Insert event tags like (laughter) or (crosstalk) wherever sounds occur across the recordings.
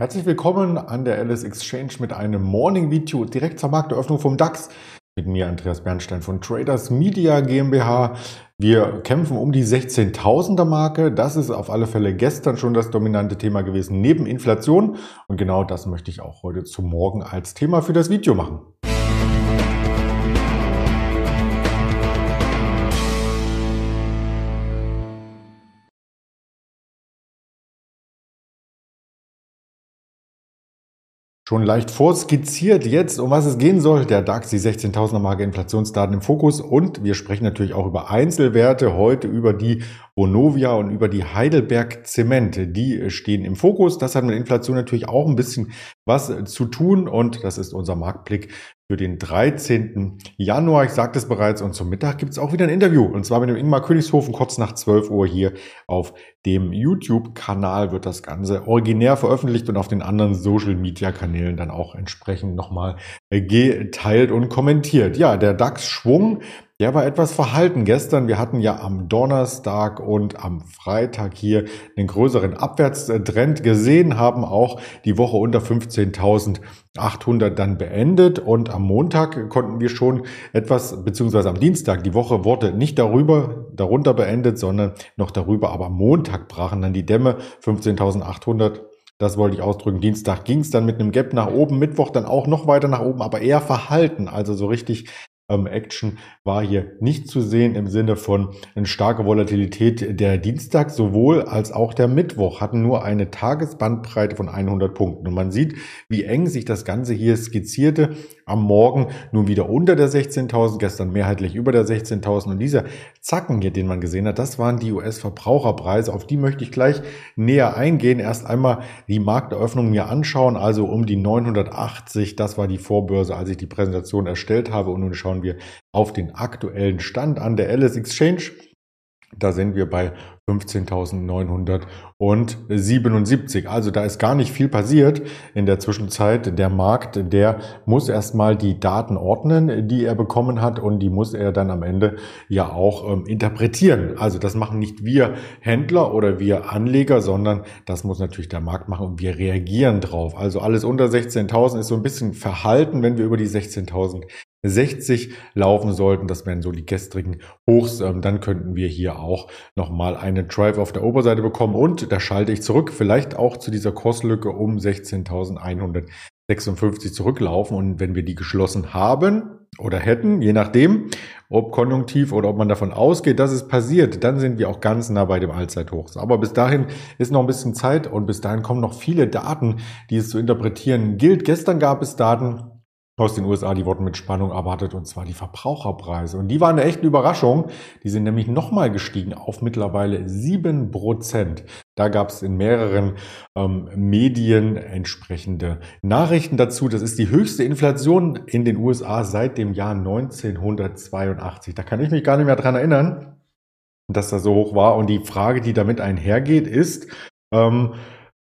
Herzlich willkommen an der Alice Exchange mit einem Morning Video direkt zur Markteröffnung vom DAX. Mit mir Andreas Bernstein von Traders Media GmbH. Wir kämpfen um die 16.000er Marke. Das ist auf alle Fälle gestern schon das dominante Thema gewesen, neben Inflation. Und genau das möchte ich auch heute zum Morgen als Thema für das Video machen. Schon leicht vorskizziert jetzt, um was es gehen soll. Der DAX, die 16.000er Marke Inflationsdaten im Fokus und wir sprechen natürlich auch über Einzelwerte, heute über die Bonovia und über die Heidelberg Zement. Die stehen im Fokus. Das hat mit Inflation natürlich auch ein bisschen was zu tun und das ist unser Marktblick für den 13. Januar. Ich sagte es bereits und zum Mittag gibt es auch wieder ein Interview und zwar mit dem Ingmar Königshofen kurz nach 12 Uhr hier auf dem YouTube-Kanal wird das Ganze originär veröffentlicht und auf den anderen Social-Media-Kanälen dann auch entsprechend nochmal geteilt und kommentiert. Ja, der DAX-Schwung der war etwas verhalten gestern. Wir hatten ja am Donnerstag und am Freitag hier einen größeren Abwärtstrend gesehen, haben auch die Woche unter 15.800 dann beendet und am Montag konnten wir schon etwas, beziehungsweise am Dienstag, die Woche wurde nicht darüber, darunter beendet, sondern noch darüber, aber am Montag brachen dann die Dämme 15.800 das wollte ich ausdrücken. Dienstag ging es dann mit einem Gap nach oben, Mittwoch dann auch noch weiter nach oben, aber eher verhalten. Also so richtig Action war hier nicht zu sehen im Sinne von eine starke Volatilität. Der Dienstag sowohl als auch der Mittwoch hatten nur eine Tagesbandbreite von 100 Punkten. Und man sieht, wie eng sich das Ganze hier skizzierte. Am Morgen nun wieder unter der 16.000, gestern mehrheitlich über der 16.000. Und dieser Zacken hier, den man gesehen hat, das waren die US-Verbraucherpreise. Auf die möchte ich gleich näher eingehen. Erst einmal die Markteröffnung mir anschauen, also um die 980. Das war die Vorbörse, als ich die Präsentation erstellt habe. Und nun schauen schauen wir auf den aktuellen Stand an der Alice Exchange. Da sind wir bei 15.977. Also da ist gar nicht viel passiert in der Zwischenzeit. Der Markt, der muss erstmal die Daten ordnen, die er bekommen hat und die muss er dann am Ende ja auch ähm, interpretieren. Also das machen nicht wir Händler oder wir Anleger, sondern das muss natürlich der Markt machen und wir reagieren drauf. Also alles unter 16.000 ist so ein bisschen verhalten, wenn wir über die 16.000 60 laufen sollten, das wären so die gestrigen Hochs, ähm, dann könnten wir hier auch nochmal eine Drive auf der Oberseite bekommen und da schalte ich zurück, vielleicht auch zu dieser Kurslücke um 16.156 zurücklaufen und wenn wir die geschlossen haben oder hätten, je nachdem, ob konjunktiv oder ob man davon ausgeht, dass es passiert, dann sind wir auch ganz nah bei dem Allzeithochs. Aber bis dahin ist noch ein bisschen Zeit und bis dahin kommen noch viele Daten, die es zu interpretieren gilt. Gestern gab es Daten, aus den USA, die wurden mit Spannung erwartet, und zwar die Verbraucherpreise. Und die waren eine echte Überraschung. Die sind nämlich nochmal gestiegen auf mittlerweile sieben Prozent. Da gab es in mehreren ähm, Medien entsprechende Nachrichten dazu. Das ist die höchste Inflation in den USA seit dem Jahr 1982. Da kann ich mich gar nicht mehr dran erinnern, dass das so hoch war. Und die Frage, die damit einhergeht, ist, ähm,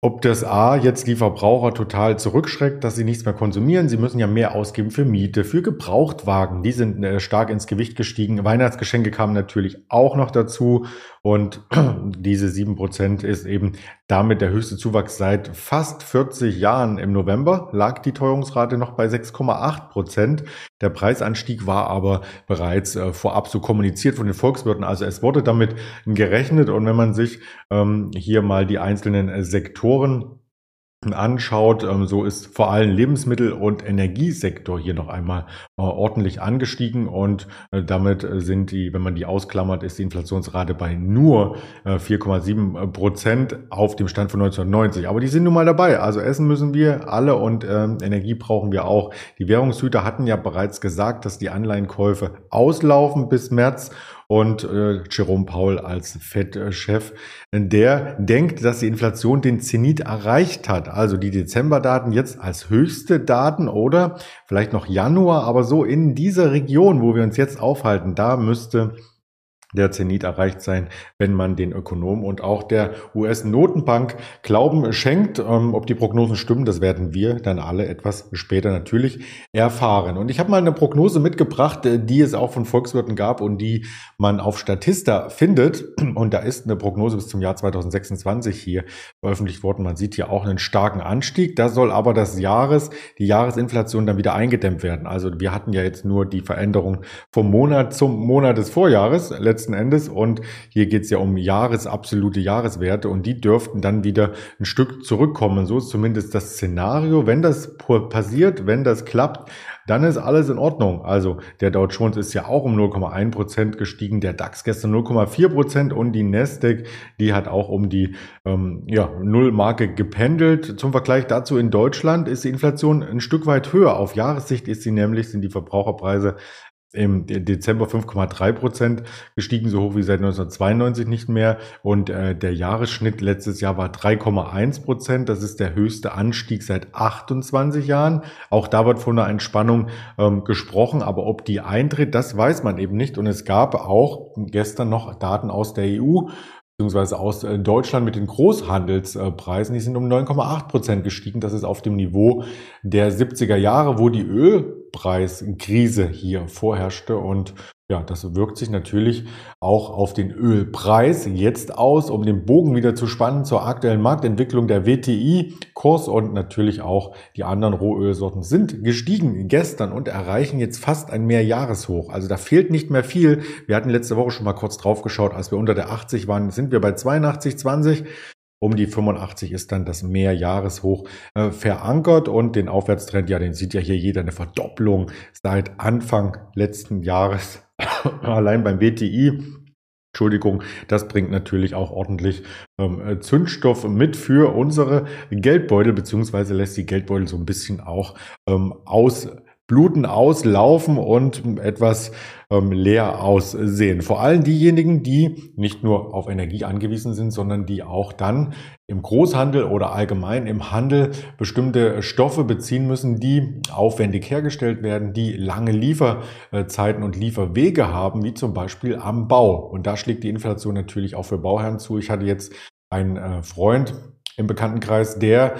ob das A jetzt die Verbraucher total zurückschreckt, dass sie nichts mehr konsumieren. Sie müssen ja mehr ausgeben für Miete, für Gebrauchtwagen. Die sind äh, stark ins Gewicht gestiegen. Weihnachtsgeschenke kamen natürlich auch noch dazu. Und (clears throat) diese sieben Prozent ist eben damit der höchste Zuwachs seit fast 40 Jahren. Im November lag die Teuerungsrate noch bei 6,8 Prozent. Der Preisanstieg war aber bereits äh, vorab so kommuniziert von den Volkswirten. Also es wurde damit gerechnet. Und wenn man sich ähm, hier mal die einzelnen äh, Sektoren anschaut, ähm, so ist vor allem Lebensmittel- und Energiesektor hier noch einmal äh, ordentlich angestiegen und äh, damit sind die, wenn man die ausklammert, ist die Inflationsrate bei nur 4,7 Prozent auf dem Stand von 1990. Aber die sind nun mal dabei. Also essen müssen wir alle und ähm, Energie brauchen wir auch. Die Währungshüter hatten ja bereits gesagt, dass die Anleihenkäufe auslaufen bis März und äh, Jerome Paul als Fed-Chef, der denkt, dass die Inflation den Zenit erreicht hat. Also die Dezemberdaten jetzt als höchste Daten oder vielleicht noch Januar, aber so in dieser Region, wo wir uns jetzt aufhalten, da müsste der Zenit erreicht sein, wenn man den Ökonomen und auch der US-Notenbank Glauben schenkt. Ähm, ob die Prognosen stimmen, das werden wir dann alle etwas später natürlich erfahren. Und ich habe mal eine Prognose mitgebracht, äh, die es auch von Volkswirten gab und die man auf Statista findet. Und da ist eine Prognose bis zum Jahr 2026 hier veröffentlicht worden. Man sieht hier auch einen starken Anstieg. Da soll aber das Jahres, die Jahresinflation dann wieder eingedämmt werden. Also wir hatten ja jetzt nur die Veränderung vom Monat zum Monat des Vorjahres letzten Endes. Und hier geht es ja um Jahres, absolute Jahreswerte und die dürften dann wieder ein Stück zurückkommen. So ist zumindest das Szenario. Wenn das passiert, wenn das klappt, dann ist alles in Ordnung. Also der Dow Jones ist ja auch um 0,1 Prozent gestiegen, der DAX gestern 0,4 Prozent und die Nasdaq, die hat auch um die ähm, ja, Nullmarke gependelt. Zum Vergleich dazu in Deutschland ist die Inflation ein Stück weit höher. Auf Jahressicht ist sie nämlich, sind die Verbraucherpreise im Dezember 5,3 Prozent gestiegen, so hoch wie seit 1992 nicht mehr. Und äh, der Jahresschnitt letztes Jahr war 3,1 Prozent. Das ist der höchste Anstieg seit 28 Jahren. Auch da wird von einer Entspannung ähm, gesprochen, aber ob die eintritt, das weiß man eben nicht. Und es gab auch gestern noch Daten aus der EU beziehungsweise aus äh, Deutschland mit den Großhandelspreisen, die sind um 9,8 Prozent gestiegen. Das ist auf dem Niveau der 70er Jahre, wo die Ölpreiskrise hier vorherrschte. Und ja, das wirkt sich natürlich auch auf den Ölpreis jetzt aus, um den Bogen wieder zu spannen zur aktuellen Marktentwicklung der WTI-Kurs und natürlich auch die anderen Rohölsorten sind gestiegen gestern und erreichen jetzt fast ein Mehrjahreshoch. Also da fehlt nicht mehr viel. Wir hatten letzte Woche schon mal kurz drauf geschaut, als wir unter der 80 waren, sind wir bei 82,20. Um die 85 ist dann das Mehrjahreshoch äh, verankert und den Aufwärtstrend, ja, den sieht ja hier jeder eine Verdopplung seit Anfang letzten Jahres (laughs) allein beim WTI Entschuldigung, das bringt natürlich auch ordentlich ähm, äh, Zündstoff mit für unsere Geldbeutel, beziehungsweise lässt die Geldbeutel so ein bisschen auch ähm, aus Bluten auslaufen und etwas ähm, leer aussehen. Vor allem diejenigen, die nicht nur auf Energie angewiesen sind, sondern die auch dann im Großhandel oder allgemein im Handel bestimmte Stoffe beziehen müssen, die aufwendig hergestellt werden, die lange Lieferzeiten und Lieferwege haben, wie zum Beispiel am Bau. Und da schlägt die Inflation natürlich auch für Bauherren zu. Ich hatte jetzt einen äh, Freund, im Bekanntenkreis, der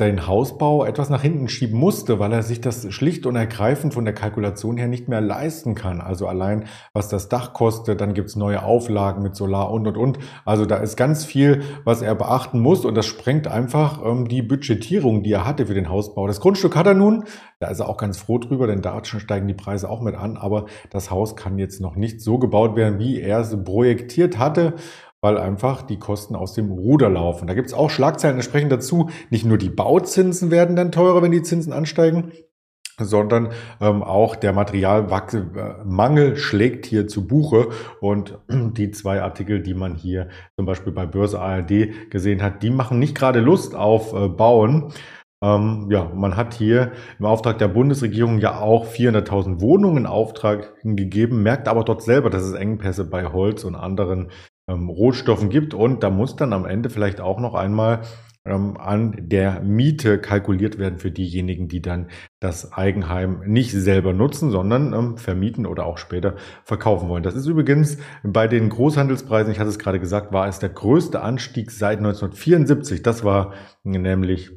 den Hausbau etwas nach hinten schieben musste, weil er sich das schlicht und ergreifend von der Kalkulation her nicht mehr leisten kann. Also allein, was das Dach kostet, dann gibt's neue Auflagen mit Solar und, und, und. Also da ist ganz viel, was er beachten muss und das sprengt einfach ähm, die Budgetierung, die er hatte für den Hausbau. Das Grundstück hat er nun, da ist er auch ganz froh drüber, denn da steigen die Preise auch mit an, aber das Haus kann jetzt noch nicht so gebaut werden, wie er es projektiert hatte weil einfach die Kosten aus dem Ruder laufen. Da gibt es auch Schlagzeilen entsprechend dazu. Nicht nur die Bauzinsen werden dann teurer, wenn die Zinsen ansteigen, sondern ähm, auch der Materialmangel schlägt hier zu Buche und (clears throat) die zwei Artikel, die man hier zum Beispiel bei Börse ARD gesehen hat, die machen nicht gerade Lust auf äh, Bauen. Ähm, ja, man hat hier im Auftrag der Bundesregierung ja auch 400.000 Wohnungen in Auftrag gegeben, merkt aber dort selber, dass es Engpässe bei Holz und anderen ähm, Rohstoffen gibt. Und da muss dann am Ende vielleicht auch noch einmal ähm, an der Miete kalkuliert werden für diejenigen, die dann das Eigenheim nicht selber nutzen, sondern ähm, vermieten oder auch später verkaufen wollen. Das ist übrigens bei den Großhandelspreisen, ich hatte es gerade gesagt, war es der größte Anstieg seit 1974. Das war nämlich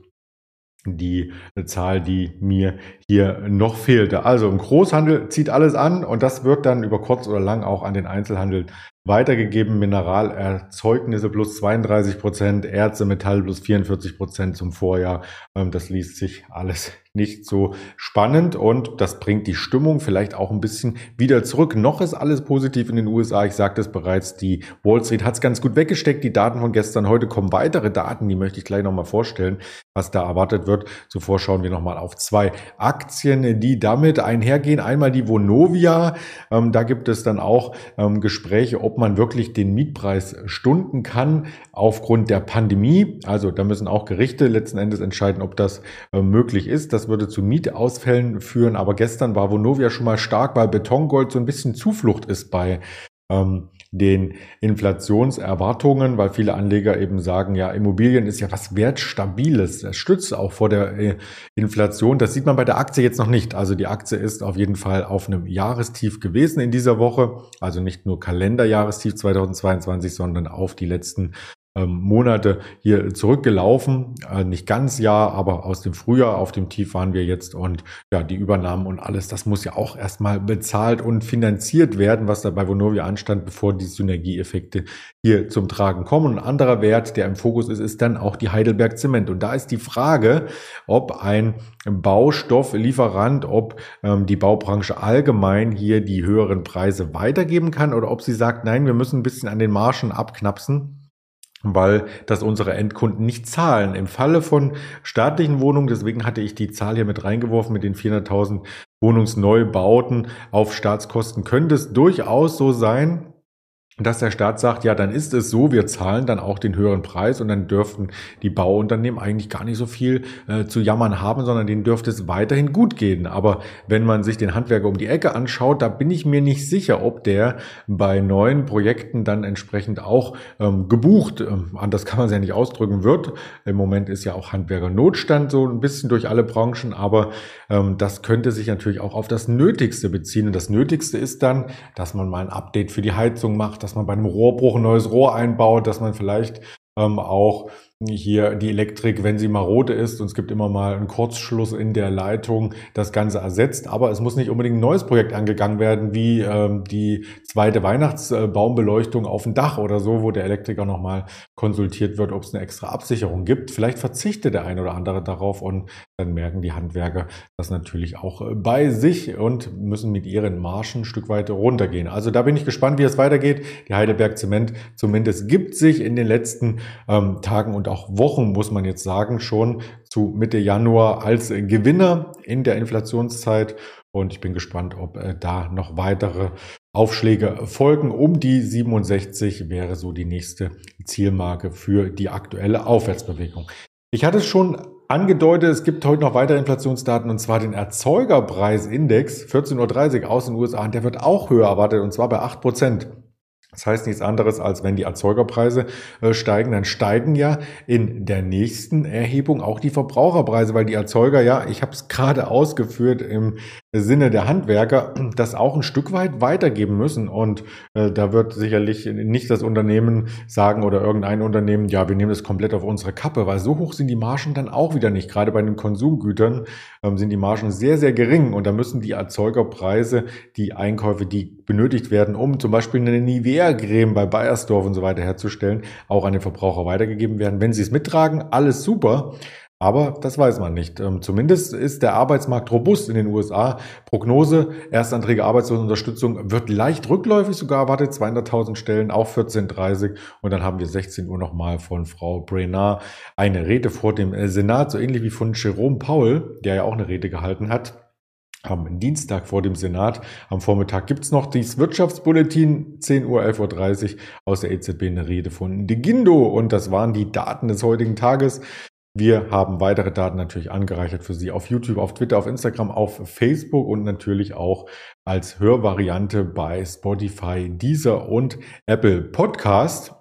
die Zahl, die mir hier noch fehlte. Also im Großhandel zieht alles an und das wird dann über kurz oder lang auch an den Einzelhandel weitergegeben. Mineralerzeugnisse plus 32 Prozent, Erze, Metall plus 44 Prozent zum Vorjahr. Ähm, das liest sich alles (laughs) nicht so spannend und das bringt die Stimmung vielleicht auch ein bisschen wieder zurück. Noch ist alles positiv in den USA. Ich sagte es bereits, die Wall Street hat es ganz gut weggesteckt. Die Daten von gestern, heute kommen weitere Daten, die möchte ich gleich nochmal vorstellen, was da erwartet wird. Zuvor schauen wir nochmal auf zwei Aktien, die damit einhergehen. Einmal die Vonovia. Ähm, da gibt es dann auch ähm, Gespräche, ob man wirklich den Mietpreis stunden kann aufgrund der Pandemie. Also da müssen auch Gerichte letzten Endes entscheiden, ob das äh, möglich ist. Das würde zu Mietausfällen führen. Aber gestern war Vonovia schon mal stark, weil Betongold so ein bisschen Zuflucht ist bei ähm, den Inflationserwartungen, weil viele Anleger eben sagen, ja, Immobilien ist ja was Wertstabiles. Das stützt auch vor der äh, Inflation. Das sieht man bei der Aktie jetzt noch nicht. Also die Aktie ist auf jeden Fall auf einem Jahrestief gewesen in dieser Woche. Also nicht nur Kalenderjahrestief 2022, sondern auf die letzten Monate hier zurückgelaufen. Äh, nicht ganz ja, aber aus dem Frühjahr auf dem Tief waren wir jetzt und ja, die Übernahmen und alles, das muss ja auch erstmal bezahlt und finanziert werden, was da bei Vonovia anstand, bevor die Synergieeffekte hier zum Tragen kommen. ein anderer Wert, der im Fokus ist, ist dann auch die Heidelberg Zement. Und da ist die Frage, ob ein Baustofflieferant, ob ähm, die Baubranche allgemein hier die höheren Preise weitergeben kann oder ob sie sagt, nein, wir müssen ein bisschen an den Margen abknapsen weil das unsere Endkunden nicht zahlen. Im Falle von staatlichen Wohnungen, deswegen hatte ich die Zahl hier mit reingeworfen mit den 400.000 Wohnungsneubauten auf Staatskosten, könnte es durchaus so sein, dass der Staat sagt, ja, dann ist es so, wir zahlen dann auch den höheren Preis und dann dürften die Bauunternehmen eigentlich gar nicht so viel äh, zu jammern haben, sondern denen dürfte es weiterhin gut gehen. Aber wenn man sich den Handwerker um die Ecke anschaut, da bin ich mir nicht sicher, ob der bei neuen Projekten dann entsprechend auch ähm, gebucht, ähm, anders kann man es ja nicht ausdrücken, wird. Im Moment ist ja auch Handwerker Notstand so ein bisschen durch alle Branchen, aber ähm, das könnte sich natürlich auch auf das Nötigste beziehen. Und das Nötigste ist dann, dass man mal ein Update für die Heizung macht, dass man bei einem Rohrbruch ein neues Rohr einbaut, dass man vielleicht ähm, auch hier die Elektrik, wenn sie marode ist und es gibt immer mal einen Kurzschluss in der Leitung, das Ganze ersetzt. Aber es muss nicht unbedingt ein neues Projekt angegangen werden, wie ähm, die zweite Weihnachtsbaumbeleuchtung auf dem Dach oder so, wo der Elektriker nochmal konsultiert wird, ob es eine extra Absicherung gibt. Vielleicht verzichtet der ein oder andere darauf und dann merken die Handwerker das natürlich auch äh, bei sich und müssen mit ihren Marschen ein Stück weit runtergehen. Also da bin ich gespannt, wie es weitergeht. Die Heidelberg Zement zumindest gibt sich in den letzten ähm, Tagen und auch Wochen, muss man jetzt sagen, schon zu Mitte Januar als Gewinner in der Inflationszeit. Und ich bin gespannt, ob äh, da noch weitere Aufschläge folgen. Um die 67 wäre so die nächste Zielmarke für die aktuelle Aufwärtsbewegung. Ich hatte es schon angedeutet, es gibt heute noch weitere Inflationsdaten und zwar den Erzeugerpreisindex 14.30 Uhr aus den USA und der wird auch höher erwartet und zwar bei 8 Prozent. Das heißt nichts anderes, als wenn die Erzeugerpreise äh, steigen, dann steigen ja in der nächsten Erhebung auch die Verbraucherpreise, weil die Erzeuger ja, ich habe es gerade (laughs) ausgeführt im Sinne der Handwerker, das auch ein Stück weit weitergeben müssen. Und äh, da wird sicherlich nicht das Unternehmen sagen oder irgendein Unternehmen, ja, wir nehmen das komplett auf unsere Kappe, weil so hoch sind die Margen dann auch wieder nicht. Gerade bei den Konsumgütern ähm, sind die Margen sehr, sehr gering und da müssen die Erzeugerpreise, die Einkäufe, die benötigt werden, um zum Beispiel eine Nivea Nivea-Creme bei Bayersdorf und so weiter herzustellen, auch an den Verbraucher weitergegeben werden. Wenn sie es mittragen, alles super. Aber das weiß man nicht. Ähm, zumindest ist der Arbeitsmarkt robust in den USA. Prognose, Erstanträge Arbeitslosenunterstützung wird leicht rückläufig sogar erwartet. 200.000 Stellen auf 14.30 Und dann haben wir 16 Uhr nochmal von Frau Brenard eine Rede vor dem Senat, so ähnlich wie von Jerome Paul, der ja auch eine Rede gehalten hat am Dienstag vor dem Senat. Am Vormittag gibt's noch das Wirtschaftsbulletin, 10 Uhr, 11.30 Uhr aus der EZB eine Rede von Degindo. Und das waren die Daten des heutigen Tages. Wir haben weitere Daten natürlich angereichert für Sie auf YouTube, auf Twitter, auf Instagram, auf Facebook und natürlich auch als Hörvariante bei Spotify, Deezer und Apple Podcast.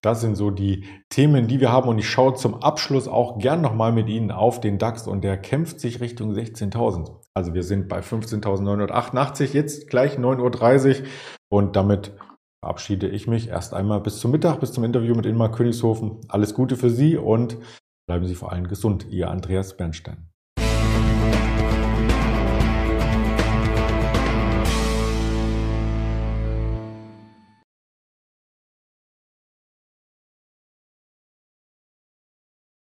Das sind so die Themen, die wir haben. Und ich schaue zum Abschluss auch gern nochmal mit Ihnen auf den DAX und der kämpft sich Richtung 16.000. Also wir sind bei 15.988, jetzt gleich 9.30 Uhr und damit verabschiede ich mich erst einmal bis zum Mittag, bis zum Interview mit Inmar Königshofen. Alles Gute für Sie und bleiben Sie vor allem gesund. Ihr Andreas Bernstein.